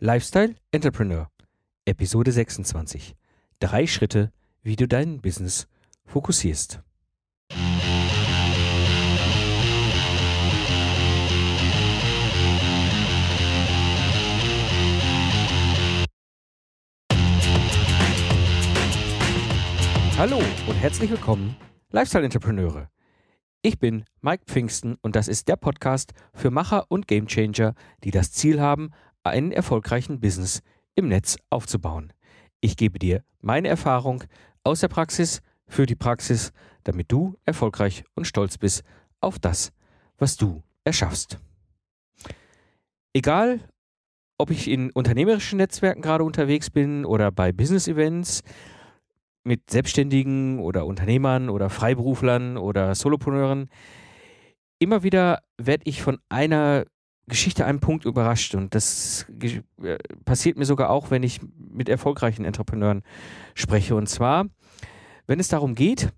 Lifestyle Entrepreneur, Episode 26. Drei Schritte, wie du dein Business fokussierst. Hallo und herzlich willkommen, Lifestyle Entrepreneure. Ich bin Mike Pfingsten und das ist der Podcast für Macher und Gamechanger, die das Ziel haben, einen erfolgreichen Business im Netz aufzubauen. Ich gebe dir meine Erfahrung aus der Praxis für die Praxis, damit du erfolgreich und stolz bist auf das, was du erschaffst. Egal, ob ich in unternehmerischen Netzwerken gerade unterwegs bin oder bei Business-Events mit Selbstständigen oder Unternehmern oder Freiberuflern oder Solopreneuren, immer wieder werde ich von einer Geschichte einem Punkt überrascht und das äh, passiert mir sogar auch, wenn ich mit erfolgreichen Entrepreneuren spreche. Und zwar, wenn es darum geht,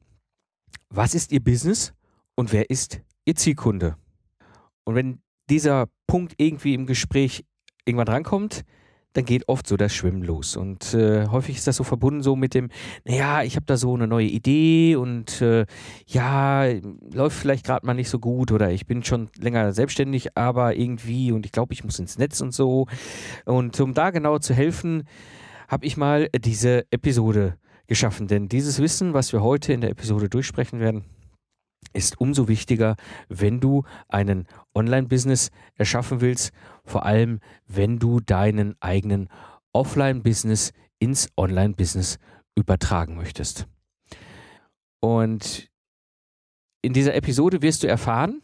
was ist Ihr Business und wer ist Ihr Zielkunde? Und wenn dieser Punkt irgendwie im Gespräch irgendwann drankommt, dann geht oft so das Schwimmen los. Und äh, häufig ist das so verbunden so mit dem, naja, ich habe da so eine neue Idee und äh, ja, läuft vielleicht gerade mal nicht so gut oder ich bin schon länger selbstständig, aber irgendwie und ich glaube, ich muss ins Netz und so. Und um da genau zu helfen, habe ich mal diese Episode geschaffen. Denn dieses Wissen, was wir heute in der Episode durchsprechen werden, ist umso wichtiger, wenn du einen Online-Business erschaffen willst, vor allem wenn du deinen eigenen Offline-Business ins Online-Business übertragen möchtest. Und in dieser Episode wirst du erfahren,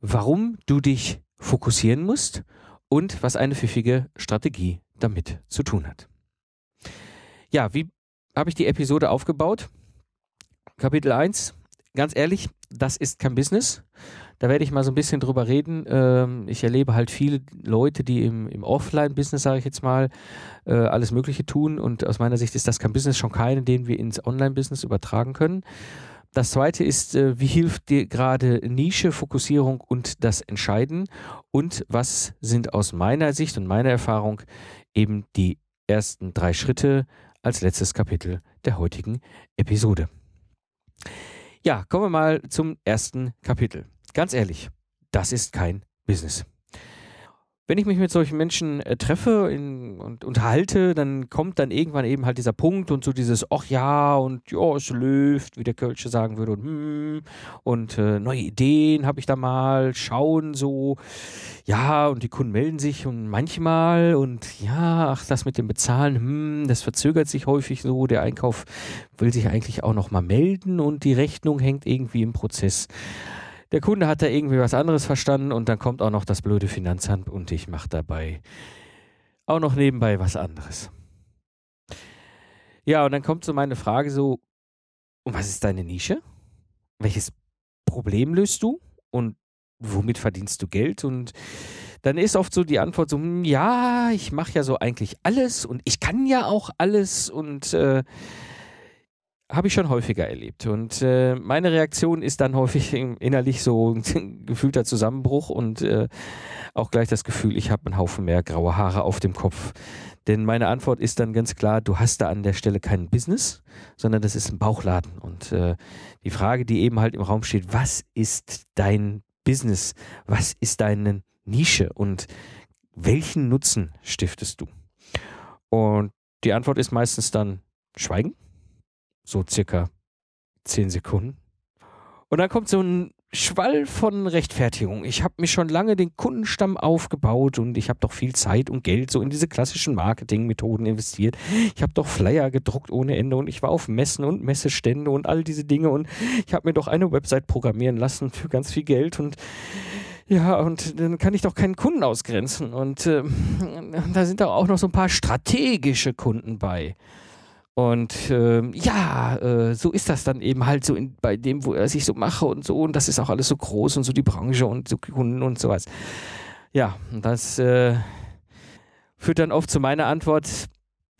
warum du dich fokussieren musst und was eine pfiffige Strategie damit zu tun hat. Ja, wie habe ich die Episode aufgebaut? Kapitel 1, ganz ehrlich, das ist kein Business. Da werde ich mal so ein bisschen drüber reden. Ähm, ich erlebe halt viele Leute, die im, im Offline-Business, sage ich jetzt mal, äh, alles Mögliche tun. Und aus meiner Sicht ist das kein Business, schon keinen, den wir ins Online-Business übertragen können. Das zweite ist, äh, wie hilft dir gerade Nische, Fokussierung und das Entscheiden? Und was sind aus meiner Sicht und meiner Erfahrung eben die ersten drei Schritte als letztes Kapitel der heutigen Episode? Ja, kommen wir mal zum ersten Kapitel. Ganz ehrlich, das ist kein Business. Wenn ich mich mit solchen Menschen äh, treffe in, und unterhalte, dann kommt dann irgendwann eben halt dieser Punkt und so dieses, ach ja, und ja, es läuft, wie der Kölsche sagen würde, und hm, und äh, neue Ideen habe ich da mal, schauen so, ja, und die Kunden melden sich und manchmal und ja, ach, das mit dem Bezahlen, hm, das verzögert sich häufig so, der Einkauf will sich eigentlich auch noch mal melden und die Rechnung hängt irgendwie im Prozess der Kunde hat da irgendwie was anderes verstanden und dann kommt auch noch das blöde Finanzamt und ich mache dabei auch noch nebenbei was anderes. Ja, und dann kommt so meine Frage so, und was ist deine Nische? Welches Problem löst du? Und womit verdienst du Geld? Und dann ist oft so die Antwort so, hm, ja, ich mache ja so eigentlich alles und ich kann ja auch alles und äh, habe ich schon häufiger erlebt. Und äh, meine Reaktion ist dann häufig innerlich so ein gefühlter Zusammenbruch und äh, auch gleich das Gefühl, ich habe einen Haufen mehr graue Haare auf dem Kopf. Denn meine Antwort ist dann ganz klar, du hast da an der Stelle kein Business, sondern das ist ein Bauchladen. Und äh, die Frage, die eben halt im Raum steht, was ist dein Business? Was ist deine Nische? Und welchen Nutzen stiftest du? Und die Antwort ist meistens dann Schweigen so circa zehn Sekunden. Und dann kommt so ein Schwall von Rechtfertigung. Ich habe mir schon lange den Kundenstamm aufgebaut und ich habe doch viel Zeit und Geld so in diese klassischen Marketingmethoden investiert. Ich habe doch Flyer gedruckt ohne Ende und ich war auf Messen und Messestände und all diese Dinge und ich habe mir doch eine Website programmieren lassen für ganz viel Geld und ja, und dann kann ich doch keinen Kunden ausgrenzen. Und äh, da sind da auch noch so ein paar strategische Kunden bei. Und äh, ja, äh, so ist das dann eben halt so in, bei dem, wo er sich so mache und so. Und das ist auch alles so groß und so die Branche und so Kunden und sowas. Ja, das äh, führt dann oft zu meiner Antwort,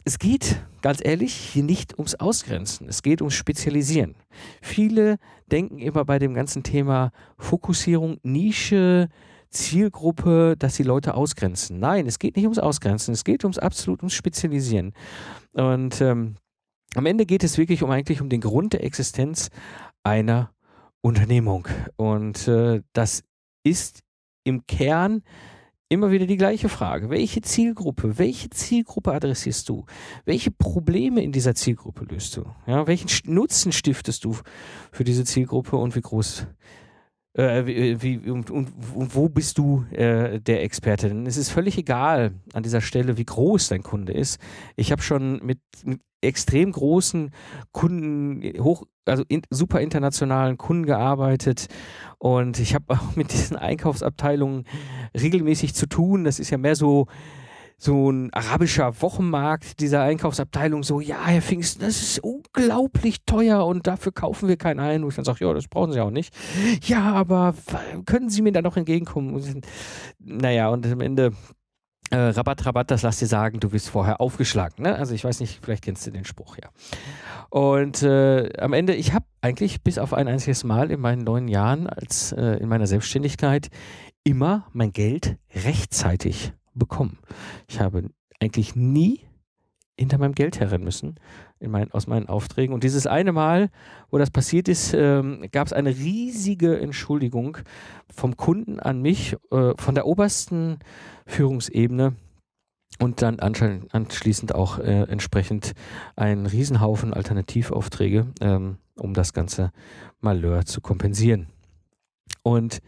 es geht, ganz ehrlich, hier nicht ums Ausgrenzen, es geht ums Spezialisieren. Viele denken immer bei dem ganzen Thema Fokussierung, Nische, Zielgruppe, dass die Leute ausgrenzen. Nein, es geht nicht ums Ausgrenzen, es geht ums absolut ums Spezialisieren. Und ähm, am Ende geht es wirklich um eigentlich um den Grund der Existenz einer Unternehmung. Und äh, das ist im Kern immer wieder die gleiche Frage. Welche Zielgruppe, welche Zielgruppe adressierst du? Welche Probleme in dieser Zielgruppe löst du? Ja, welchen Nutzen stiftest du für diese Zielgruppe und wie groß äh, wie, wie, und, und, und, wo bist du äh, der Experte? Denn es ist völlig egal an dieser Stelle, wie groß dein Kunde ist. Ich habe schon mit, mit, extrem großen Kunden, hoch, also in, super internationalen Kunden gearbeitet und ich habe auch mit diesen Einkaufsabteilungen regelmäßig zu tun. Das ist ja mehr so so ein arabischer Wochenmarkt dieser Einkaufsabteilung so, ja, Herr Pfingsten, das ist unglaublich teuer und dafür kaufen wir keinen ein. Wo ich dann sage, ja, das brauchen Sie auch nicht. Ja, aber können Sie mir da noch entgegenkommen? Naja, und am Ende äh, Rabatt, Rabatt, das lass dir sagen, du bist vorher aufgeschlagen. Ne? Also ich weiß nicht, vielleicht kennst du den Spruch ja. Und äh, am Ende, ich habe eigentlich bis auf ein einziges Mal in meinen neun Jahren als äh, in meiner Selbstständigkeit immer mein Geld rechtzeitig bekommen. Ich habe eigentlich nie hinter meinem Geld herren müssen mein, aus meinen Aufträgen. Und dieses eine Mal, wo das passiert ist, ähm, gab es eine riesige Entschuldigung vom Kunden an mich, äh, von der obersten Führungsebene und dann anschließend auch äh, entsprechend einen Riesenhaufen Alternativaufträge, ähm, um das ganze Malheur zu kompensieren. Und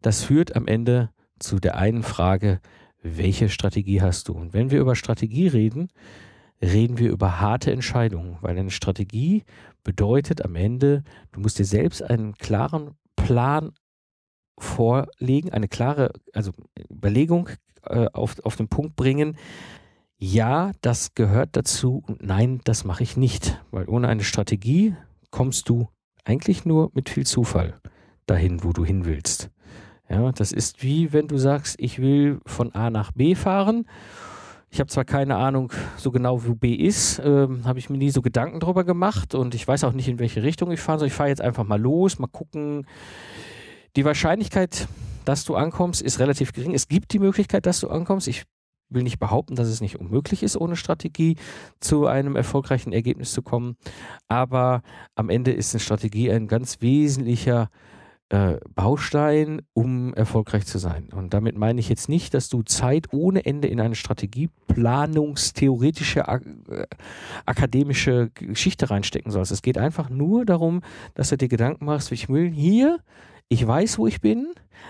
das führt am Ende zu der einen Frage, welche Strategie hast du? Und wenn wir über Strategie reden, reden wir über harte Entscheidungen, weil eine Strategie bedeutet am Ende, du musst dir selbst einen klaren Plan vorlegen, eine klare also Überlegung äh, auf, auf den Punkt bringen, ja, das gehört dazu und nein, das mache ich nicht, weil ohne eine Strategie kommst du eigentlich nur mit viel Zufall dahin, wo du hin willst. Ja, das ist wie wenn du sagst, ich will von A nach B fahren. Ich habe zwar keine Ahnung so genau, wo B ist, ähm, habe ich mir nie so Gedanken drüber gemacht und ich weiß auch nicht, in welche Richtung ich fahre. So, ich fahre jetzt einfach mal los, mal gucken. Die Wahrscheinlichkeit, dass du ankommst, ist relativ gering. Es gibt die Möglichkeit, dass du ankommst. Ich will nicht behaupten, dass es nicht unmöglich ist, ohne Strategie zu einem erfolgreichen Ergebnis zu kommen. Aber am Ende ist eine Strategie ein ganz wesentlicher äh, Baustein, um erfolgreich zu sein. Und damit meine ich jetzt nicht, dass du Zeit ohne Ende in eine strategieplanungstheoretische, äh, akademische Geschichte reinstecken sollst. Es geht einfach nur darum, dass du dir Gedanken machst, ich will hier, ich weiß, wo ich bin,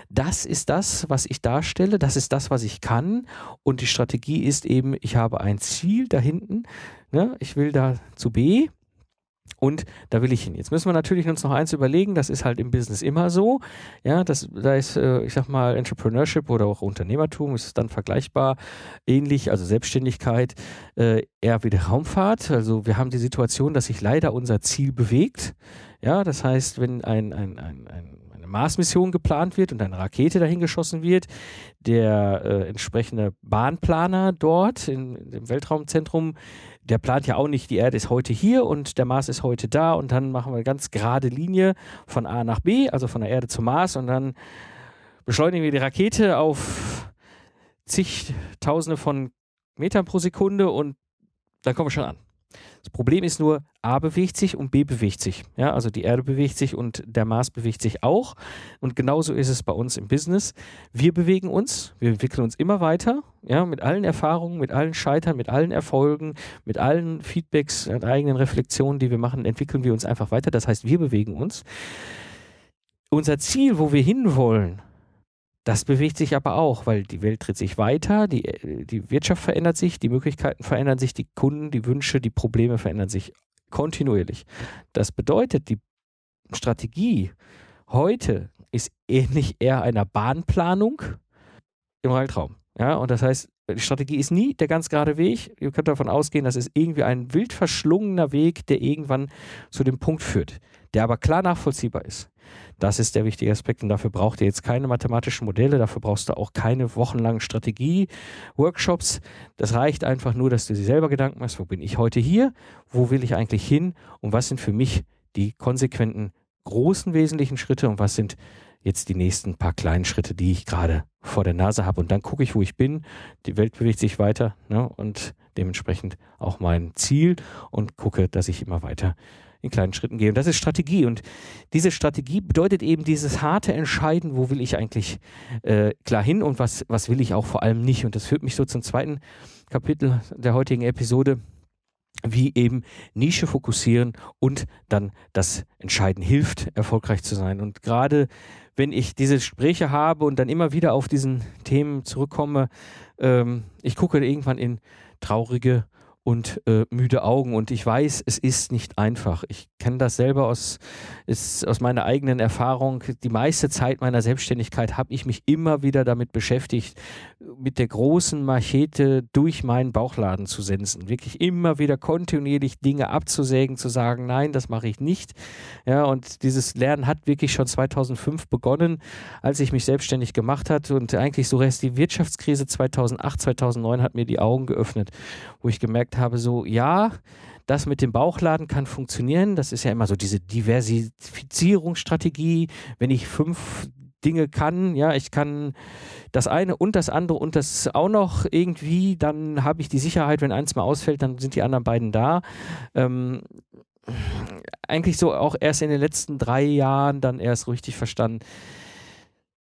das ist das, was ich darstelle, das ist das, was ich kann. Und die Strategie ist eben, ich habe ein Ziel da hinten, ne? ich will da zu B und da will ich hin. Jetzt müssen wir natürlich uns noch eins überlegen, das ist halt im Business immer so. Ja, das, da ist, äh, ich sag mal, Entrepreneurship oder auch Unternehmertum ist dann vergleichbar ähnlich, also Selbstständigkeit, äh, eher wie der Raumfahrt. Also wir haben die Situation, dass sich leider unser Ziel bewegt. Ja, das heißt, wenn ein, ein, ein, ein Mars-Mission geplant wird und eine Rakete dahin geschossen wird, der äh, entsprechende Bahnplaner dort in, im Weltraumzentrum der plant ja auch nicht, die Erde ist heute hier und der Mars ist heute da und dann machen wir eine ganz gerade Linie von A nach B, also von der Erde zum Mars und dann beschleunigen wir die Rakete auf zigtausende von Metern pro Sekunde und dann kommen wir schon an. Das Problem ist nur, A bewegt sich und B bewegt sich. Ja, also die Erde bewegt sich und der Mars bewegt sich auch. Und genauso ist es bei uns im Business. Wir bewegen uns, wir entwickeln uns immer weiter, ja, mit allen Erfahrungen, mit allen Scheitern, mit allen Erfolgen, mit allen Feedbacks und eigenen Reflexionen, die wir machen, entwickeln wir uns einfach weiter. Das heißt, wir bewegen uns. Unser Ziel, wo wir hinwollen, das bewegt sich aber auch, weil die Welt dreht sich weiter, die, die Wirtschaft verändert sich, die Möglichkeiten verändern sich, die Kunden, die Wünsche, die Probleme verändern sich kontinuierlich. Das bedeutet, die Strategie heute ist ähnlich eher einer Bahnplanung im Weltraum. Ja, und das heißt, die Strategie ist nie der ganz gerade Weg. Ihr könnt davon ausgehen, dass es irgendwie ein wild verschlungener Weg, der irgendwann zu dem Punkt führt, der aber klar nachvollziehbar ist. Das ist der wichtige Aspekt und dafür braucht ihr jetzt keine mathematischen Modelle, dafür brauchst du auch keine wochenlangen Strategie-Workshops. Das reicht einfach nur, dass du dir selber Gedanken machst, wo bin ich heute hier, wo will ich eigentlich hin und was sind für mich die konsequenten großen wesentlichen Schritte und was sind jetzt die nächsten paar kleinen Schritte, die ich gerade vor der Nase habe. Und dann gucke ich, wo ich bin. Die Welt bewegt sich weiter ne? und dementsprechend auch mein Ziel und gucke, dass ich immer weiter in kleinen Schritten gehe. Und das ist Strategie. Und diese Strategie bedeutet eben dieses harte Entscheiden, wo will ich eigentlich äh, klar hin und was, was will ich auch vor allem nicht. Und das führt mich so zum zweiten Kapitel der heutigen Episode wie eben Nische fokussieren und dann das Entscheiden hilft, erfolgreich zu sein. Und gerade wenn ich diese Gespräche habe und dann immer wieder auf diesen Themen zurückkomme, ähm, ich gucke irgendwann in traurige und äh, müde Augen. Und ich weiß, es ist nicht einfach. Ich kenne das selber aus, ist aus meiner eigenen Erfahrung. Die meiste Zeit meiner Selbstständigkeit habe ich mich immer wieder damit beschäftigt, mit der großen Machete durch meinen Bauchladen zu sensen. Wirklich immer wieder kontinuierlich Dinge abzusägen, zu sagen, nein, das mache ich nicht. Ja, und dieses Lernen hat wirklich schon 2005 begonnen, als ich mich selbstständig gemacht hatte. Und eigentlich so erst die Wirtschaftskrise 2008, 2009 hat mir die Augen geöffnet, wo ich gemerkt habe, so, ja, das mit dem Bauchladen kann funktionieren. Das ist ja immer so diese Diversifizierungsstrategie. Wenn ich fünf Dinge kann, ja, ich kann das eine und das andere und das auch noch irgendwie, dann habe ich die Sicherheit, wenn eins mal ausfällt, dann sind die anderen beiden da. Ähm, eigentlich so auch erst in den letzten drei Jahren dann erst richtig verstanden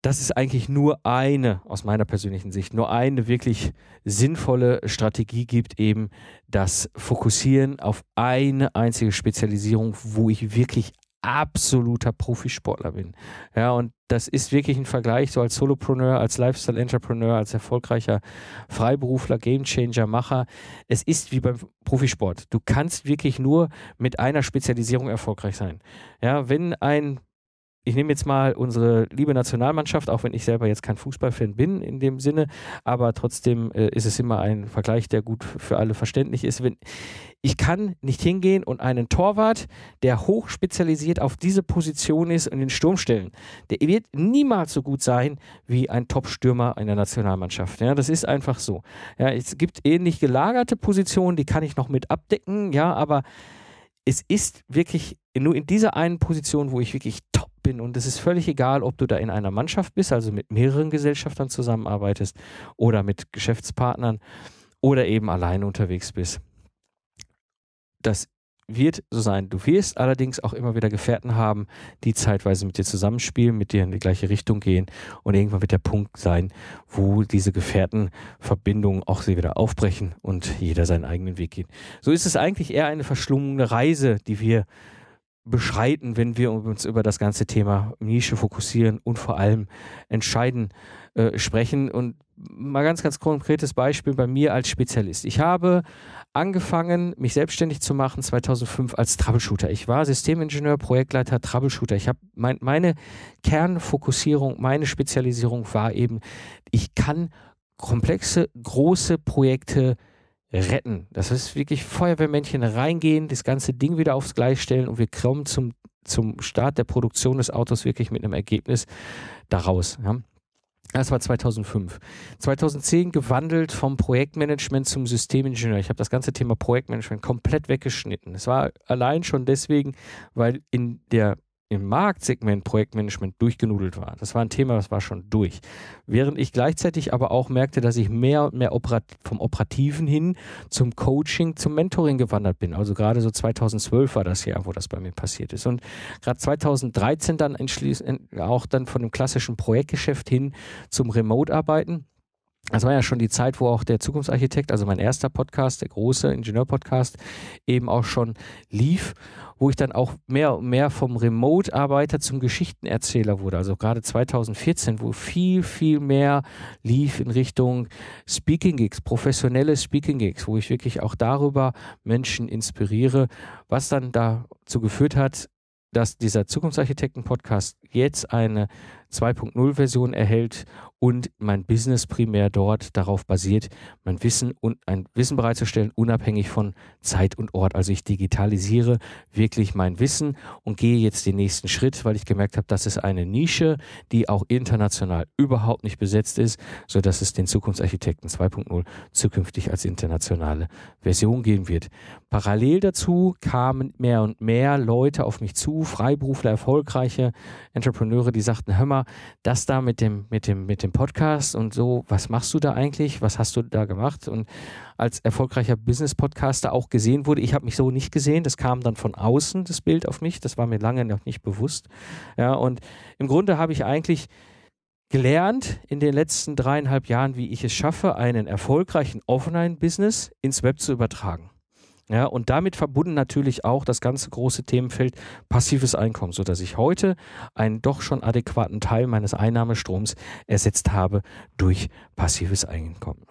dass es eigentlich nur eine, aus meiner persönlichen Sicht, nur eine wirklich sinnvolle Strategie gibt, eben das Fokussieren auf eine einzige Spezialisierung, wo ich wirklich absoluter Profisportler bin. Ja, und das ist wirklich ein Vergleich so als Solopreneur, als Lifestyle-Entrepreneur, als erfolgreicher Freiberufler, Gamechanger, Macher. Es ist wie beim Profisport. Du kannst wirklich nur mit einer Spezialisierung erfolgreich sein. Ja, wenn ein ich nehme jetzt mal unsere liebe Nationalmannschaft, auch wenn ich selber jetzt kein Fußballfan bin in dem Sinne, aber trotzdem äh, ist es immer ein Vergleich, der gut für alle verständlich ist. Wenn, ich kann nicht hingehen und einen Torwart, der hoch spezialisiert auf diese Position ist, in den Sturm stellen. Der wird niemals so gut sein wie ein Top-Stürmer in der Nationalmannschaft. Ja, das ist einfach so. Ja, es gibt ähnlich gelagerte Positionen, die kann ich noch mit abdecken, ja, aber es ist wirklich nur in dieser einen Position, wo ich wirklich top bin. Und es ist völlig egal, ob du da in einer Mannschaft bist, also mit mehreren Gesellschaftern zusammenarbeitest oder mit Geschäftspartnern oder eben allein unterwegs bist. Das wird so sein. Du wirst allerdings auch immer wieder Gefährten haben, die zeitweise mit dir zusammenspielen, mit dir in die gleiche Richtung gehen und irgendwann wird der Punkt sein, wo diese Gefährtenverbindungen auch sie wieder aufbrechen und jeder seinen eigenen Weg geht. So ist es eigentlich eher eine verschlungene Reise, die wir beschreiten, wenn wir uns über das ganze Thema Nische fokussieren und vor allem entscheiden äh, sprechen. Und mal ganz, ganz konkretes Beispiel bei mir als Spezialist. Ich habe angefangen, mich selbstständig zu machen 2005 als Troubleshooter. Ich war Systemingenieur, Projektleiter, Troubleshooter. Ich habe mein, meine Kernfokussierung, meine Spezialisierung war eben, ich kann komplexe, große Projekte retten. Das ist wirklich Feuerwehrmännchen reingehen, das ganze Ding wieder aufs Gleis stellen und wir kommen zum, zum Start der Produktion des Autos wirklich mit einem Ergebnis daraus. Ja. Das war 2005. 2010 gewandelt vom Projektmanagement zum Systemingenieur. Ich habe das ganze Thema Projektmanagement komplett weggeschnitten. Es war allein schon deswegen, weil in der im Marktsegment Projektmanagement durchgenudelt war. Das war ein Thema, das war schon durch. Während ich gleichzeitig aber auch merkte, dass ich mehr und mehr vom Operativen hin zum Coaching, zum Mentoring gewandert bin. Also gerade so 2012 war das Jahr, wo das bei mir passiert ist. Und gerade 2013 dann auch dann von dem klassischen Projektgeschäft hin zum Remote-Arbeiten das war ja schon die Zeit, wo auch der Zukunftsarchitekt, also mein erster Podcast, der große Ingenieur-Podcast, eben auch schon lief, wo ich dann auch mehr und mehr vom Remote-Arbeiter zum Geschichtenerzähler wurde. Also gerade 2014, wo viel, viel mehr lief in Richtung Speaking-Gigs, professionelle Speaking-Gigs, wo ich wirklich auch darüber Menschen inspiriere, was dann dazu geführt hat, dass dieser Zukunftsarchitekten-Podcast jetzt eine 2.0-Version erhält und mein Business primär dort darauf basiert, mein Wissen und ein Wissen bereitzustellen, unabhängig von Zeit und Ort. Also ich digitalisiere wirklich mein Wissen und gehe jetzt den nächsten Schritt, weil ich gemerkt habe, das ist eine Nische, die auch international überhaupt nicht besetzt ist, so dass es den Zukunftsarchitekten 2.0 zukünftig als internationale Version geben wird. Parallel dazu kamen mehr und mehr Leute auf mich zu, Freiberufler, erfolgreiche Entrepreneure, die sagten, hör mal, das da mit dem, mit dem, mit dem Podcast und so, was machst du da eigentlich? Was hast du da gemacht? Und als erfolgreicher Business-Podcaster auch gesehen wurde, ich habe mich so nicht gesehen, das kam dann von außen, das Bild auf mich, das war mir lange noch nicht bewusst. Ja, und im Grunde habe ich eigentlich gelernt in den letzten dreieinhalb Jahren, wie ich es schaffe, einen erfolgreichen Offline-Business ins Web zu übertragen. Ja, und damit verbunden natürlich auch das ganze große Themenfeld passives Einkommen, sodass ich heute einen doch schon adäquaten Teil meines Einnahmestroms ersetzt habe durch passives Einkommen.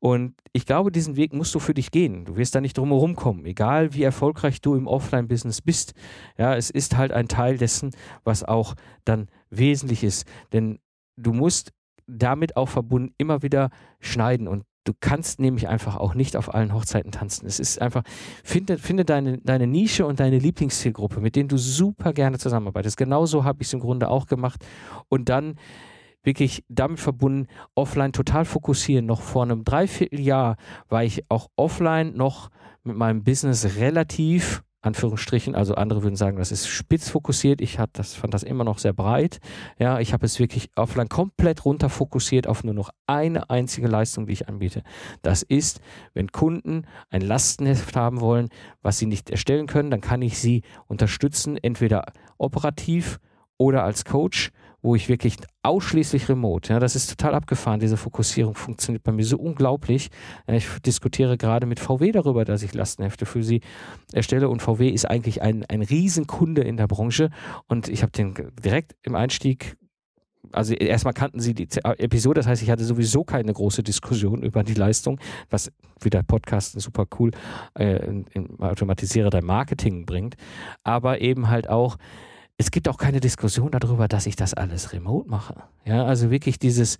Und ich glaube, diesen Weg musst du für dich gehen. Du wirst da nicht drum herum kommen, egal wie erfolgreich du im Offline-Business bist. Ja, es ist halt ein Teil dessen, was auch dann wesentlich ist. Denn du musst damit auch verbunden immer wieder schneiden und du kannst nämlich einfach auch nicht auf allen Hochzeiten tanzen. Es ist einfach, finde, finde deine, deine Nische und deine Lieblingszielgruppe, mit denen du super gerne zusammenarbeitest. Genauso habe ich es im Grunde auch gemacht. Und dann wirklich damit verbunden, offline total fokussieren. Noch vor einem Dreivierteljahr war ich auch offline noch mit meinem Business relativ Anführungsstrichen, also andere würden sagen, das ist spitz fokussiert. Ich hat das, fand das immer noch sehr breit. Ja, ich habe es wirklich offline komplett runter fokussiert auf nur noch eine einzige Leistung, die ich anbiete. Das ist, wenn Kunden ein Lastenheft haben wollen, was sie nicht erstellen können, dann kann ich sie unterstützen, entweder operativ oder als Coach wo ich wirklich ausschließlich remote, ja, das ist total abgefahren, diese Fokussierung funktioniert bei mir so unglaublich. Ich diskutiere gerade mit VW darüber, dass ich Lastenhefte für sie erstelle. Und VW ist eigentlich ein, ein Riesenkunde in der Branche. Und ich habe den direkt im Einstieg also erstmal kannten sie die Episode, das heißt, ich hatte sowieso keine große Diskussion über die Leistung, was wieder Podcasten super cool äh, in, in automatisiere dein Marketing bringt, aber eben halt auch es gibt auch keine Diskussion darüber, dass ich das alles remote mache. Ja, also wirklich dieses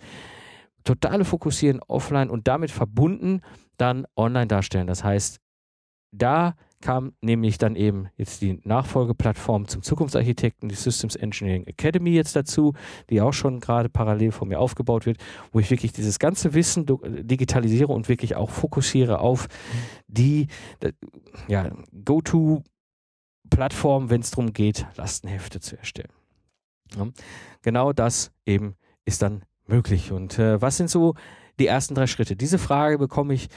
totale Fokussieren offline und damit verbunden dann online darstellen. Das heißt, da kam nämlich dann eben jetzt die Nachfolgeplattform zum Zukunftsarchitekten, die Systems Engineering Academy jetzt dazu, die auch schon gerade parallel von mir aufgebaut wird, wo ich wirklich dieses ganze Wissen digitalisiere und wirklich auch fokussiere auf die ja, Go-To Plattform, wenn es darum geht, Lastenhefte zu erstellen. Ja, genau das eben ist dann möglich. Und äh, was sind so die ersten drei Schritte? Diese Frage bekomme ich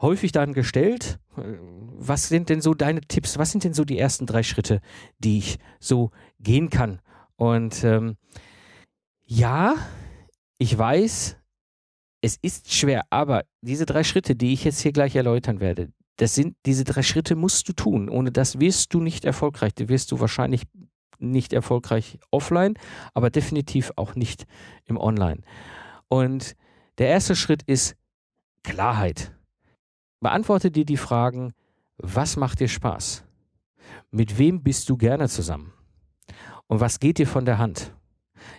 häufig dann gestellt. Was sind denn so deine Tipps? Was sind denn so die ersten drei Schritte, die ich so gehen kann? Und ähm, ja, ich weiß, es ist schwer, aber diese drei Schritte, die ich jetzt hier gleich erläutern werde, das sind, diese drei Schritte musst du tun. Ohne das wirst du nicht erfolgreich. Da wirst du wahrscheinlich nicht erfolgreich offline, aber definitiv auch nicht im Online. Und der erste Schritt ist Klarheit. Beantworte dir die Fragen, was macht dir Spaß? Mit wem bist du gerne zusammen? Und was geht dir von der Hand?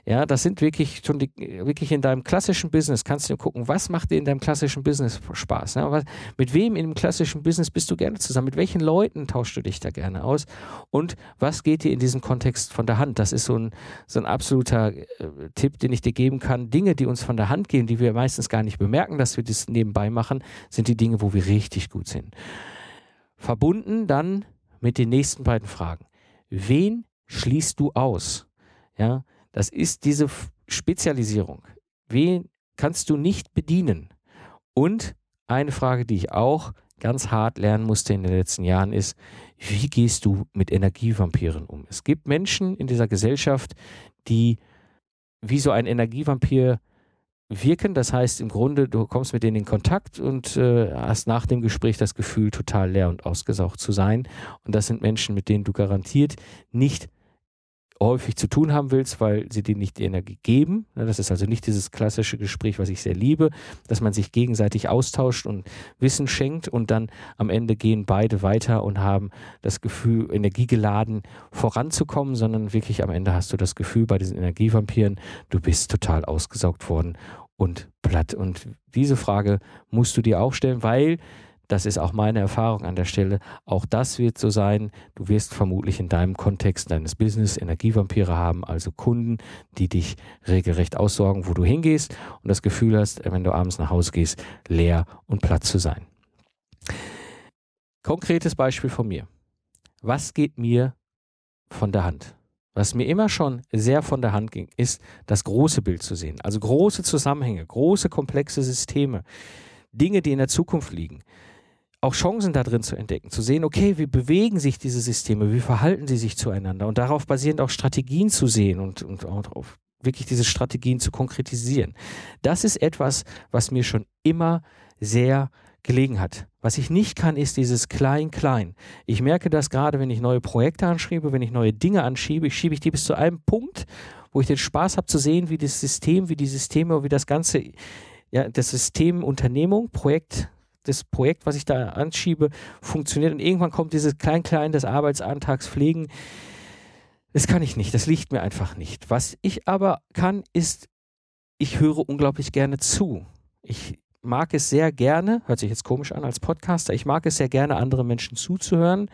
Ja, das sind wirklich schon die, wirklich in deinem klassischen Business kannst du gucken, was macht dir in deinem klassischen Business Spaß? Ja, was, mit wem in dem klassischen Business bist du gerne zusammen? Mit welchen Leuten tauschst du dich da gerne aus? Und was geht dir in diesem Kontext von der Hand? Das ist so ein, so ein absoluter äh, Tipp, den ich dir geben kann. Dinge, die uns von der Hand gehen, die wir meistens gar nicht bemerken, dass wir das nebenbei machen, sind die Dinge, wo wir richtig gut sind. Verbunden dann mit den nächsten beiden Fragen. Wen schließt du aus? Ja, das ist diese Spezialisierung. Wen kannst du nicht bedienen? Und eine Frage, die ich auch ganz hart lernen musste in den letzten Jahren ist, wie gehst du mit Energievampiren um? Es gibt Menschen in dieser Gesellschaft, die wie so ein Energievampir wirken. Das heißt im Grunde, du kommst mit denen in Kontakt und äh, hast nach dem Gespräch das Gefühl, total leer und ausgesaugt zu sein. Und das sind Menschen, mit denen du garantiert nicht häufig zu tun haben willst, weil sie dir nicht die Energie geben. Das ist also nicht dieses klassische Gespräch, was ich sehr liebe, dass man sich gegenseitig austauscht und Wissen schenkt und dann am Ende gehen beide weiter und haben das Gefühl, energiegeladen voranzukommen, sondern wirklich am Ende hast du das Gefühl bei diesen Energievampiren, du bist total ausgesaugt worden und platt. Und diese Frage musst du dir auch stellen, weil das ist auch meine Erfahrung an der Stelle. Auch das wird so sein. Du wirst vermutlich in deinem Kontext deines Business Energievampire haben, also Kunden, die dich regelrecht aussorgen, wo du hingehst und das Gefühl hast, wenn du abends nach Hause gehst, leer und platt zu sein. Konkretes Beispiel von mir. Was geht mir von der Hand? was mir immer schon sehr von der Hand ging, ist das große Bild zu sehen. Also große Zusammenhänge, große komplexe Systeme, Dinge, die in der Zukunft liegen. Auch Chancen da drin zu entdecken, zu sehen, okay, wie bewegen sich diese Systeme, wie verhalten sie sich zueinander und darauf basierend auch Strategien zu sehen und, und auch wirklich diese Strategien zu konkretisieren. Das ist etwas, was mir schon immer sehr gelegen hat. Was ich nicht kann, ist dieses Klein-Klein. Ich merke das gerade, wenn ich neue Projekte anschreibe, wenn ich neue Dinge anschiebe, ich schiebe ich die bis zu einem Punkt, wo ich den Spaß habe zu sehen, wie das System, wie die Systeme, wie das ganze, ja, das System Unternehmung, Projekt, das Projekt, was ich da anschiebe, funktioniert. Und irgendwann kommt dieses Klein-Klein des Arbeitsantrags pflegen. Das kann ich nicht, das liegt mir einfach nicht. Was ich aber kann, ist, ich höre unglaublich gerne zu. Ich mag es sehr gerne, hört sich jetzt komisch an als Podcaster, ich mag es sehr gerne, andere Menschen zuzuhören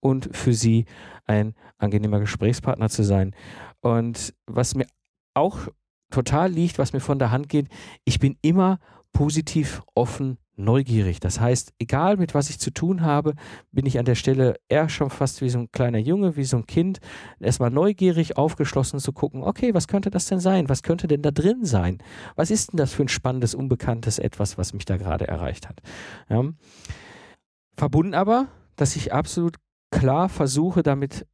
und für sie ein angenehmer Gesprächspartner zu sein. Und was mir auch total liegt, was mir von der Hand geht, ich bin immer positiv offen neugierig. Das heißt, egal mit was ich zu tun habe, bin ich an der Stelle eher schon fast wie so ein kleiner Junge, wie so ein Kind, erstmal neugierig, aufgeschlossen zu gucken, okay, was könnte das denn sein? Was könnte denn da drin sein? Was ist denn das für ein spannendes, unbekanntes etwas, was mich da gerade erreicht hat? Ja. Verbunden aber, dass ich absolut klar versuche, damit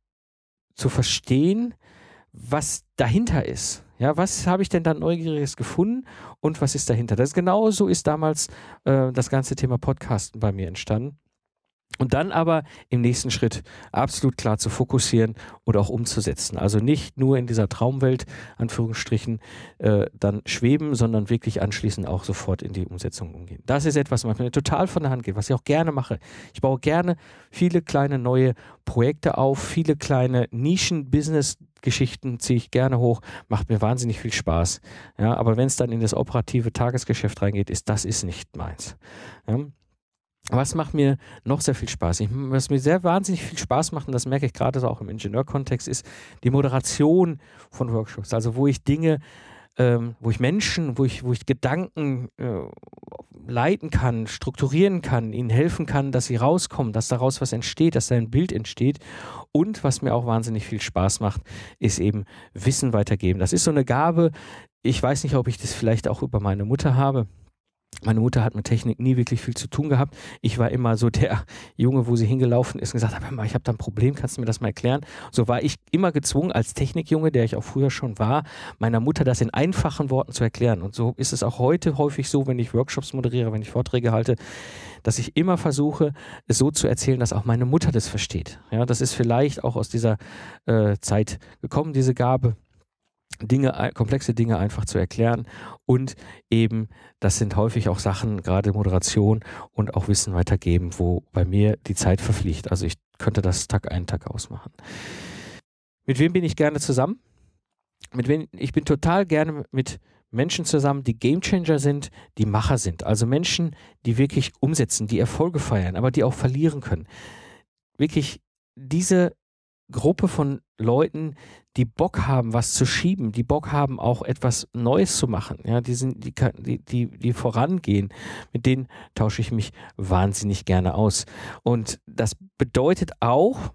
zu verstehen, was dahinter ist. Ja, was habe ich denn da Neugieriges gefunden und was ist dahinter? Das ist genau so ist damals äh, das ganze Thema Podcasten bei mir entstanden. Und dann aber im nächsten Schritt absolut klar zu fokussieren und auch umzusetzen. Also nicht nur in dieser Traumwelt, Anführungsstrichen, äh, dann schweben, sondern wirklich anschließend auch sofort in die Umsetzung umgehen. Das ist etwas, was mir total von der Hand geht, was ich auch gerne mache. Ich baue gerne viele kleine neue Projekte auf, viele kleine Nischen-Business-Geschichten ziehe ich gerne hoch, macht mir wahnsinnig viel Spaß. Ja, aber wenn es dann in das operative Tagesgeschäft reingeht, ist das ist nicht meins. Ja, was macht mir noch sehr viel Spaß? Ich, was mir sehr wahnsinnig viel Spaß macht, und das merke ich gerade auch im Ingenieurkontext, ist die Moderation von Workshops. Also wo ich Dinge, ähm, wo ich Menschen, wo ich, wo ich Gedanken äh, leiten kann, strukturieren kann, ihnen helfen kann, dass sie rauskommen, dass daraus was entsteht, dass da ein Bild entsteht. Und was mir auch wahnsinnig viel Spaß macht, ist eben Wissen weitergeben. Das ist so eine Gabe. Ich weiß nicht, ob ich das vielleicht auch über meine Mutter habe meine Mutter hat mit Technik nie wirklich viel zu tun gehabt. Ich war immer so der Junge, wo sie hingelaufen ist und gesagt hat, ich habe da ein Problem, kannst du mir das mal erklären? So war ich immer gezwungen, als Technikjunge, der ich auch früher schon war, meiner Mutter das in einfachen Worten zu erklären. Und so ist es auch heute häufig so, wenn ich Workshops moderiere, wenn ich Vorträge halte, dass ich immer versuche, es so zu erzählen, dass auch meine Mutter das versteht. Ja, das ist vielleicht auch aus dieser äh, Zeit gekommen, diese Gabe. Dinge, komplexe Dinge einfach zu erklären und eben, das sind häufig auch Sachen, gerade Moderation und auch Wissen weitergeben, wo bei mir die Zeit verfliegt. Also ich könnte das Tag ein, Tag ausmachen. Mit wem bin ich gerne zusammen? Mit wem, ich bin total gerne mit Menschen zusammen, die Gamechanger sind, die Macher sind. Also Menschen, die wirklich umsetzen, die Erfolge feiern, aber die auch verlieren können. Wirklich diese Gruppe von Leuten, die Bock haben, was zu schieben, die Bock haben, auch etwas Neues zu machen, ja, die sind, die, die, die vorangehen, mit denen tausche ich mich wahnsinnig gerne aus. Und das bedeutet auch,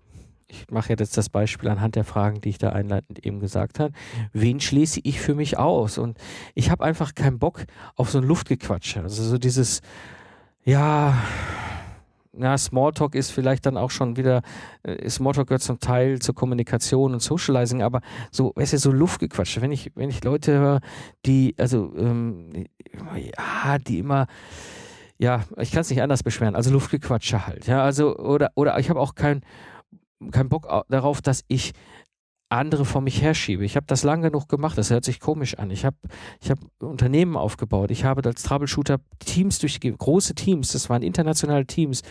ich mache jetzt das Beispiel anhand der Fragen, die ich da einleitend eben gesagt habe, wen schließe ich für mich aus? Und ich habe einfach keinen Bock auf so ein Luftgequatsche. Also so dieses, ja, ja, Smalltalk ist vielleicht dann auch schon wieder, äh, Smalltalk gehört zum Teil zur Kommunikation und Socializing, aber so, weißt du, so Luftgequatsche, wenn ich, wenn ich Leute höre, die, also, ähm, ja, die immer, ja, ich kann es nicht anders beschweren, also Luftgequatsche halt, ja, also, oder, oder ich habe auch keinen kein Bock darauf, dass ich andere vor mich herschiebe. Ich habe das lange genug gemacht, das hört sich komisch an. Ich habe ich hab Unternehmen aufgebaut. Ich habe als Troubleshooter Teams durchgegeben, große Teams, das waren internationale Teams,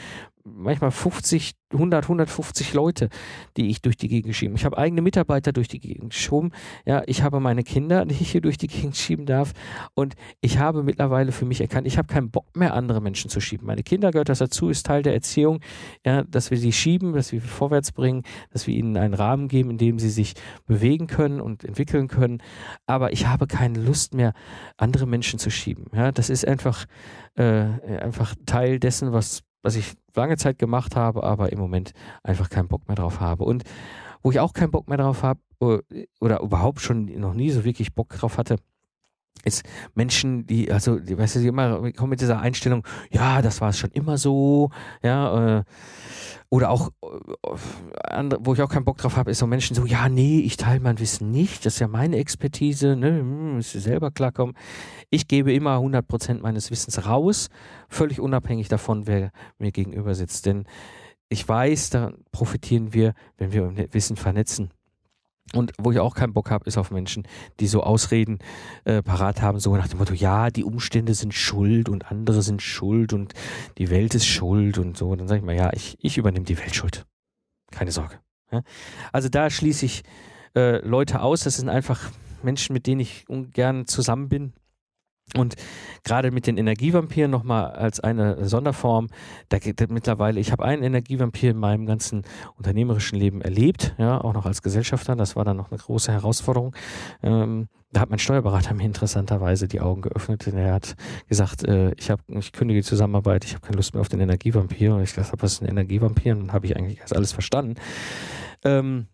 manchmal 50, 100, 150 Leute, die ich durch die Gegend schiebe. Ich habe eigene Mitarbeiter durch die Gegend geschoben. Ja, ich habe meine Kinder, die ich hier durch die Gegend schieben darf. Und ich habe mittlerweile für mich erkannt, ich habe keinen Bock mehr, andere Menschen zu schieben. Meine Kinder gehört das dazu, ist Teil der Erziehung, ja, dass wir sie schieben, dass wir sie vorwärts bringen, dass wir ihnen einen Rahmen geben, in dem sie sich bewegen können und entwickeln können. Aber ich habe keine Lust mehr, andere Menschen zu schieben. Ja, das ist einfach, äh, einfach Teil dessen, was was ich lange Zeit gemacht habe, aber im Moment einfach keinen Bock mehr drauf habe. Und wo ich auch keinen Bock mehr drauf habe oder überhaupt schon noch nie so wirklich Bock drauf hatte, ist Menschen, die, also, die, weißt du, die immer kommen mit dieser Einstellung, ja, das war es schon immer so, ja, äh, oder auch, äh, wo ich auch keinen Bock drauf habe, ist so Menschen so, ja, nee, ich teile mein Wissen nicht, das ist ja meine Expertise, ne, hm, müsst ihr selber klarkommen. Ich gebe immer 100% meines Wissens raus, völlig unabhängig davon, wer mir gegenüber sitzt, denn ich weiß, da profitieren wir, wenn wir Wissen vernetzen. Und wo ich auch keinen Bock habe, ist auf Menschen, die so Ausreden äh, parat haben, so nach dem Motto, ja, die Umstände sind schuld und andere sind schuld und die Welt ist schuld und so. Und dann sage ich mal, ja, ich, ich übernehme die Weltschuld. Keine Sorge. Ja? Also da schließe ich äh, Leute aus. Das sind einfach Menschen, mit denen ich ungern zusammen bin. Und gerade mit den Energievampiren nochmal als eine Sonderform, da geht mittlerweile, ich habe einen Energievampir in meinem ganzen unternehmerischen Leben erlebt, ja, auch noch als Gesellschafter, das war dann noch eine große Herausforderung. Ähm, da hat mein Steuerberater mir interessanterweise die Augen geöffnet. denn Er hat gesagt, äh, ich, hab, ich kündige die Zusammenarbeit, ich habe keine Lust mehr auf den Energievampir. Und ich dachte, was ist ein Energievampir? Und dann habe ich eigentlich erst alles verstanden. Ähm,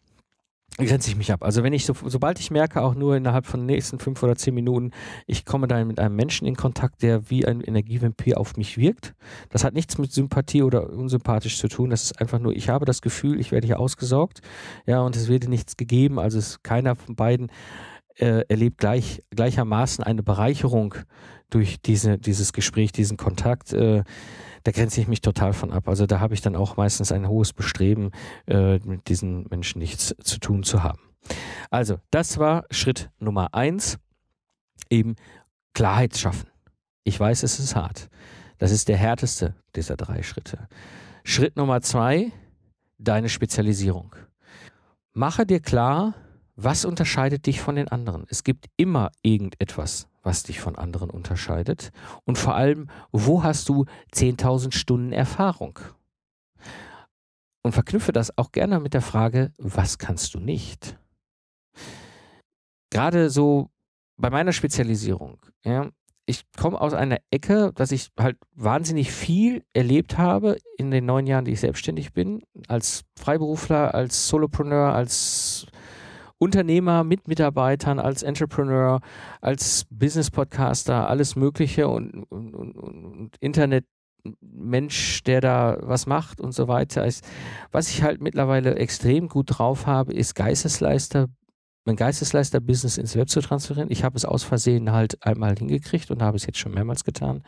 grenze ich mich ab. Also wenn ich so, sobald ich merke, auch nur innerhalb von den nächsten fünf oder zehn Minuten, ich komme dann mit einem Menschen in Kontakt, der wie ein Energievampir auf mich wirkt. Das hat nichts mit Sympathie oder unsympathisch zu tun. Das ist einfach nur, ich habe das Gefühl, ich werde hier ausgesaugt. Ja, und es wird nichts gegeben. Also es, keiner von beiden äh, erlebt gleich, gleichermaßen eine Bereicherung durch diese, dieses Gespräch, diesen Kontakt. Äh, da grenze ich mich total von ab. Also da habe ich dann auch meistens ein hohes Bestreben, äh, mit diesen Menschen nichts zu tun zu haben. Also, das war Schritt Nummer eins, eben Klarheit schaffen. Ich weiß, es ist hart. Das ist der härteste dieser drei Schritte. Schritt Nummer zwei, deine Spezialisierung. Mache dir klar, was unterscheidet dich von den anderen. Es gibt immer irgendetwas, was dich von anderen unterscheidet? Und vor allem, wo hast du 10.000 Stunden Erfahrung? Und verknüpfe das auch gerne mit der Frage, was kannst du nicht? Gerade so bei meiner Spezialisierung, ja, ich komme aus einer Ecke, dass ich halt wahnsinnig viel erlebt habe in den neun Jahren, die ich selbstständig bin, als Freiberufler, als Solopreneur, als Unternehmer mit Mitarbeitern, als Entrepreneur, als Business-Podcaster, alles Mögliche und, und, und, und Internet. Mensch, der da was macht und so weiter. Was ich halt mittlerweile extrem gut drauf habe, ist Geistesleister, mein Geistesleister-Business ins Web zu transferieren. Ich habe es aus Versehen halt einmal hingekriegt und habe es jetzt schon mehrmals getan.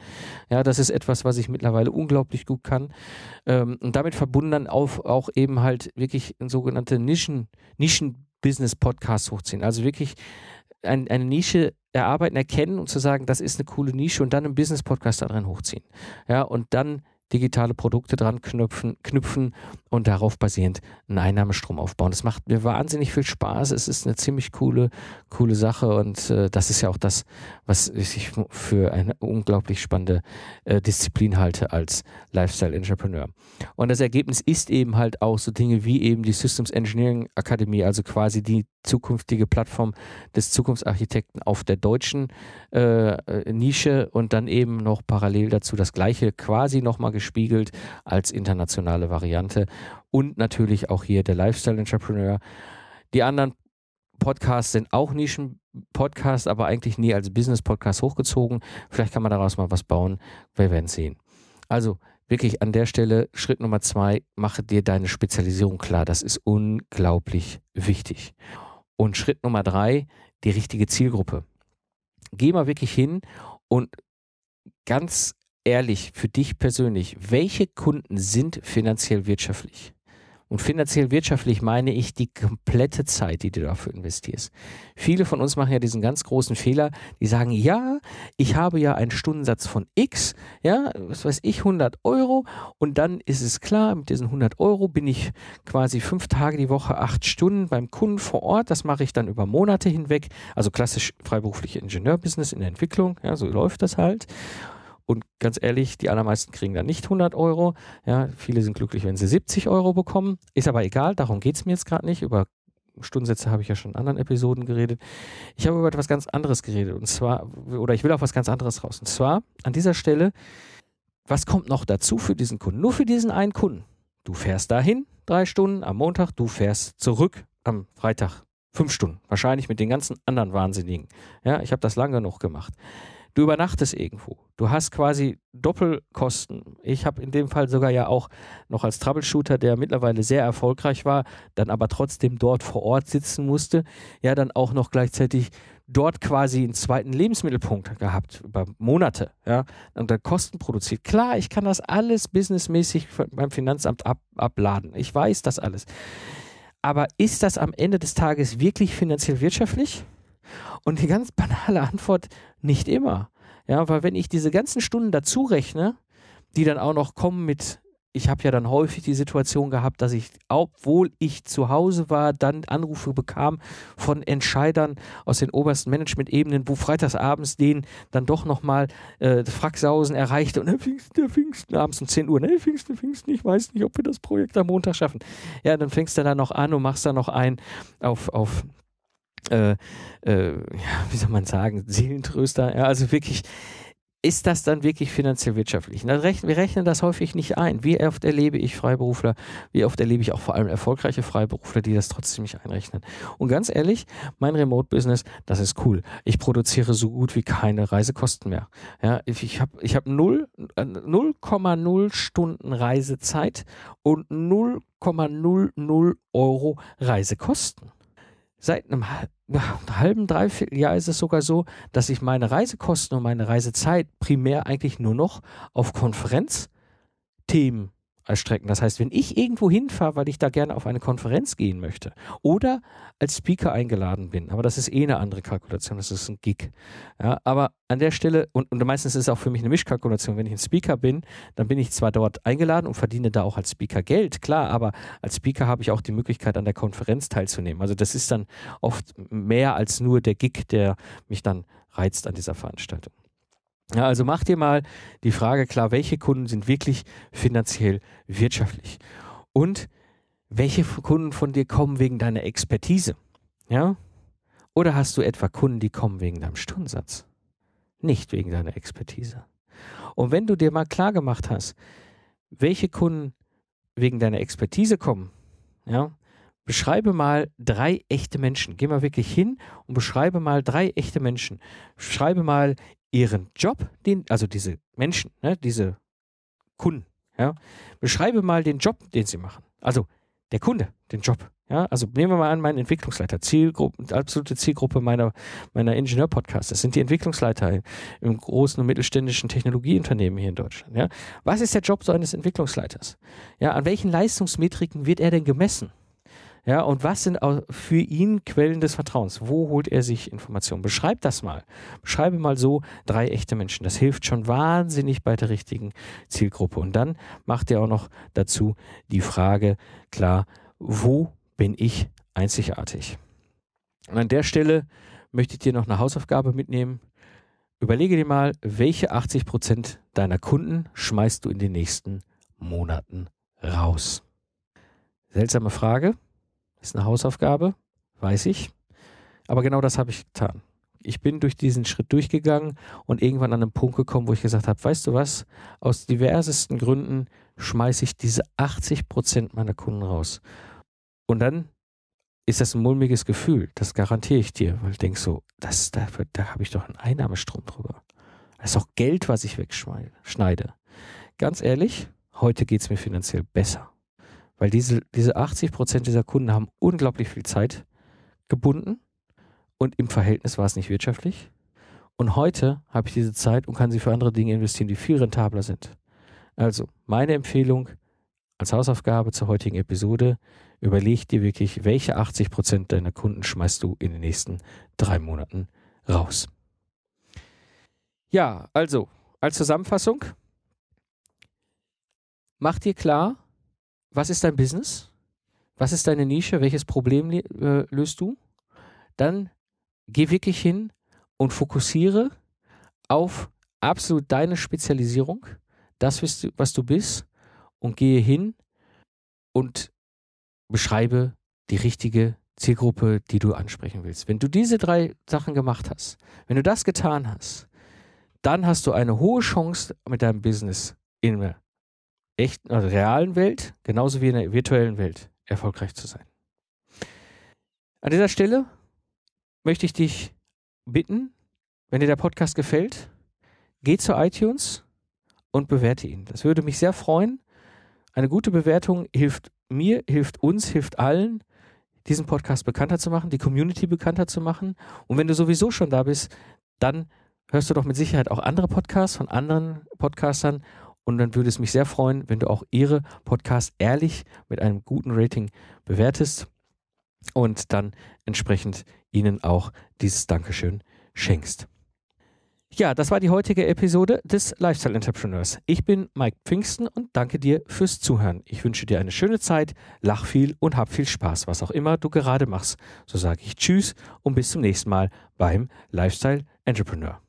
Ja, das ist etwas, was ich mittlerweile unglaublich gut kann. Ähm, und damit verbunden dann auch, auch eben halt wirklich sogenannte Nischen, Nischen Business-Podcasts hochziehen. Also wirklich ein, eine Nische erarbeiten, erkennen und zu sagen, das ist eine coole Nische und dann einen Business-Podcast da drin hochziehen. Ja, und dann digitale Produkte dran knüpfen, knüpfen und darauf basierend einen Einnahmestrom aufbauen. Das macht mir wahnsinnig viel Spaß. Es ist eine ziemlich coole, coole Sache und äh, das ist ja auch das, was ich für eine unglaublich spannende äh, Disziplin halte als Lifestyle Entrepreneur. Und das Ergebnis ist eben halt auch so Dinge wie eben die Systems Engineering Akademie, also quasi die zukünftige Plattform des Zukunftsarchitekten auf der deutschen äh, Nische und dann eben noch parallel dazu das gleiche quasi nochmal gespiegelt als internationale Variante und natürlich auch hier der Lifestyle Entrepreneur. Die anderen Podcasts sind auch Nischen-Podcasts, aber eigentlich nie als Business-Podcast hochgezogen. Vielleicht kann man daraus mal was bauen. Wir werden sehen. Also wirklich an der Stelle Schritt Nummer zwei, mache dir deine Spezialisierung klar. Das ist unglaublich wichtig. Und Schritt Nummer drei, die richtige Zielgruppe. Geh mal wirklich hin und ganz ehrlich für dich persönlich, welche Kunden sind finanziell wirtschaftlich? Und finanziell wirtschaftlich meine ich die komplette Zeit, die du dafür investierst. Viele von uns machen ja diesen ganz großen Fehler, die sagen, ja, ich habe ja einen Stundensatz von X, ja, was weiß ich, 100 Euro und dann ist es klar, mit diesen 100 Euro bin ich quasi fünf Tage die Woche, acht Stunden beim Kunden vor Ort. Das mache ich dann über Monate hinweg. Also klassisch freiberufliche Ingenieurbusiness in der Entwicklung, ja, so läuft das halt. Ganz ehrlich, die allermeisten kriegen dann nicht 100 Euro. Ja, viele sind glücklich, wenn sie 70 Euro bekommen. Ist aber egal, darum geht es mir jetzt gerade nicht. Über Stundensätze habe ich ja schon in anderen Episoden geredet. Ich habe über etwas ganz anderes geredet. Und zwar, oder ich will auf was ganz anderes raus. Und zwar an dieser Stelle, was kommt noch dazu für diesen Kunden? Nur für diesen einen Kunden. Du fährst dahin, drei Stunden am Montag, du fährst zurück am Freitag Fünf Stunden. Wahrscheinlich mit den ganzen anderen Wahnsinnigen. Ja, ich habe das lange genug gemacht. Du übernachtest irgendwo. Du hast quasi Doppelkosten. Ich habe in dem Fall sogar ja auch noch als Troubleshooter, der mittlerweile sehr erfolgreich war, dann aber trotzdem dort vor Ort sitzen musste, ja, dann auch noch gleichzeitig dort quasi einen zweiten Lebensmittelpunkt gehabt, über Monate, ja, und dann Kosten produziert. Klar, ich kann das alles businessmäßig beim Finanzamt ab, abladen. Ich weiß das alles. Aber ist das am Ende des Tages wirklich finanziell wirtschaftlich? Und die ganz banale Antwort, nicht immer. Ja, weil wenn ich diese ganzen Stunden dazu rechne, die dann auch noch kommen mit, ich habe ja dann häufig die Situation gehabt, dass ich, obwohl ich zu Hause war, dann Anrufe bekam von Entscheidern aus den obersten Management-Ebenen, wo freitagsabends denen dann doch nochmal äh, Fracksausen erreichte und der Pfingsten, der Pfingsten, abends um 10 Uhr, ne, Pfingsten, Pfingsten, ich weiß nicht, ob wir das Projekt am Montag schaffen. Ja, dann fängst du da noch an und machst da noch ein auf, auf äh, äh, ja, wie soll man sagen, Seelentröster. Ja, also wirklich, ist das dann wirklich finanziell wirtschaftlich? Rechnen, wir rechnen das häufig nicht ein. Wie oft erlebe ich Freiberufler, wie oft erlebe ich auch vor allem erfolgreiche Freiberufler, die das trotzdem nicht einrechnen. Und ganz ehrlich, mein Remote-Business, das ist cool. Ich produziere so gut wie keine Reisekosten mehr. Ja, ich habe ich hab 0,0 äh, Stunden Reisezeit und 0,00 Euro Reisekosten. Seit einem halben, dreiviertel Jahr ist es sogar so, dass ich meine Reisekosten und meine Reisezeit primär eigentlich nur noch auf Konferenzthemen erstrecken. Das heißt, wenn ich irgendwo hinfahre, weil ich da gerne auf eine Konferenz gehen möchte oder als Speaker eingeladen bin, aber das ist eh eine andere Kalkulation, das ist ein Gig. Ja, aber an der Stelle, und, und meistens ist es auch für mich eine Mischkalkulation, wenn ich ein Speaker bin, dann bin ich zwar dort eingeladen und verdiene da auch als Speaker Geld, klar, aber als Speaker habe ich auch die Möglichkeit, an der Konferenz teilzunehmen. Also das ist dann oft mehr als nur der Gig, der mich dann reizt an dieser Veranstaltung. Ja, also mach dir mal die Frage klar, welche Kunden sind wirklich finanziell wirtschaftlich und welche Kunden von dir kommen wegen deiner Expertise? Ja? Oder hast du etwa Kunden, die kommen wegen deinem Stundensatz? Nicht wegen deiner Expertise. Und wenn du dir mal klar gemacht hast, welche Kunden wegen deiner Expertise kommen, ja, beschreibe mal drei echte Menschen. Geh mal wirklich hin und beschreibe mal drei echte Menschen. Schreibe mal ihren Job, den, also diese Menschen, ne, diese Kunden, ja, beschreibe mal den Job, den sie machen. Also der Kunde, den Job. Ja, also nehmen wir mal an, mein Entwicklungsleiter, Zielgruppe, absolute Zielgruppe meiner, meiner Ingenieur-Podcasts. Das sind die Entwicklungsleiter im großen und mittelständischen Technologieunternehmen hier in Deutschland. Ja, was ist der Job so eines Entwicklungsleiters? Ja, an welchen Leistungsmetriken wird er denn gemessen? Ja, und was sind für ihn Quellen des Vertrauens? Wo holt er sich Informationen? Beschreib das mal. Beschreibe mal so drei echte Menschen. Das hilft schon wahnsinnig bei der richtigen Zielgruppe. Und dann macht er auch noch dazu die Frage klar, wo bin ich einzigartig? Und an der Stelle möchte ich dir noch eine Hausaufgabe mitnehmen. Überlege dir mal, welche 80 Prozent deiner Kunden schmeißt du in den nächsten Monaten raus? Seltsame Frage, ist eine Hausaufgabe, weiß ich. Aber genau das habe ich getan. Ich bin durch diesen Schritt durchgegangen und irgendwann an einen Punkt gekommen, wo ich gesagt habe, weißt du was, aus diversesten Gründen schmeiße ich diese 80 Prozent meiner Kunden raus. Und dann ist das ein mulmiges Gefühl, das garantiere ich dir, weil du denkst so, das, da, da habe ich doch einen Einnahmestrom drüber. Das ist auch Geld, was ich wegschneide. Ganz ehrlich, heute geht es mir finanziell besser. Weil diese, diese 80 Prozent dieser Kunden haben unglaublich viel Zeit gebunden und im Verhältnis war es nicht wirtschaftlich. Und heute habe ich diese Zeit und kann sie für andere Dinge investieren, die viel rentabler sind. Also, meine Empfehlung als Hausaufgabe zur heutigen Episode, überleg dir wirklich, welche 80 Prozent deiner Kunden schmeißt du in den nächsten drei Monaten raus. Ja, also, als Zusammenfassung, mach dir klar, was ist dein Business? Was ist deine Nische? Welches Problem äh, löst du? Dann geh wirklich hin und fokussiere auf absolut deine Spezialisierung, das, was du bist, und gehe hin und beschreibe die richtige Zielgruppe, die du ansprechen willst. Wenn du diese drei Sachen gemacht hast, wenn du das getan hast, dann hast du eine hohe Chance mit deinem Business in echten, also realen Welt, genauso wie in der virtuellen Welt, erfolgreich zu sein. An dieser Stelle möchte ich dich bitten, wenn dir der Podcast gefällt, geh zu iTunes und bewerte ihn. Das würde mich sehr freuen. Eine gute Bewertung hilft mir, hilft uns, hilft allen, diesen Podcast bekannter zu machen, die Community bekannter zu machen. Und wenn du sowieso schon da bist, dann hörst du doch mit Sicherheit auch andere Podcasts von anderen Podcastern. Und dann würde es mich sehr freuen, wenn du auch ihre Podcasts ehrlich mit einem guten Rating bewertest und dann entsprechend ihnen auch dieses Dankeschön schenkst. Ja, das war die heutige Episode des Lifestyle Entrepreneurs. Ich bin Mike Pfingsten und danke dir fürs Zuhören. Ich wünsche dir eine schöne Zeit, lach viel und hab viel Spaß, was auch immer du gerade machst. So sage ich Tschüss und bis zum nächsten Mal beim Lifestyle Entrepreneur.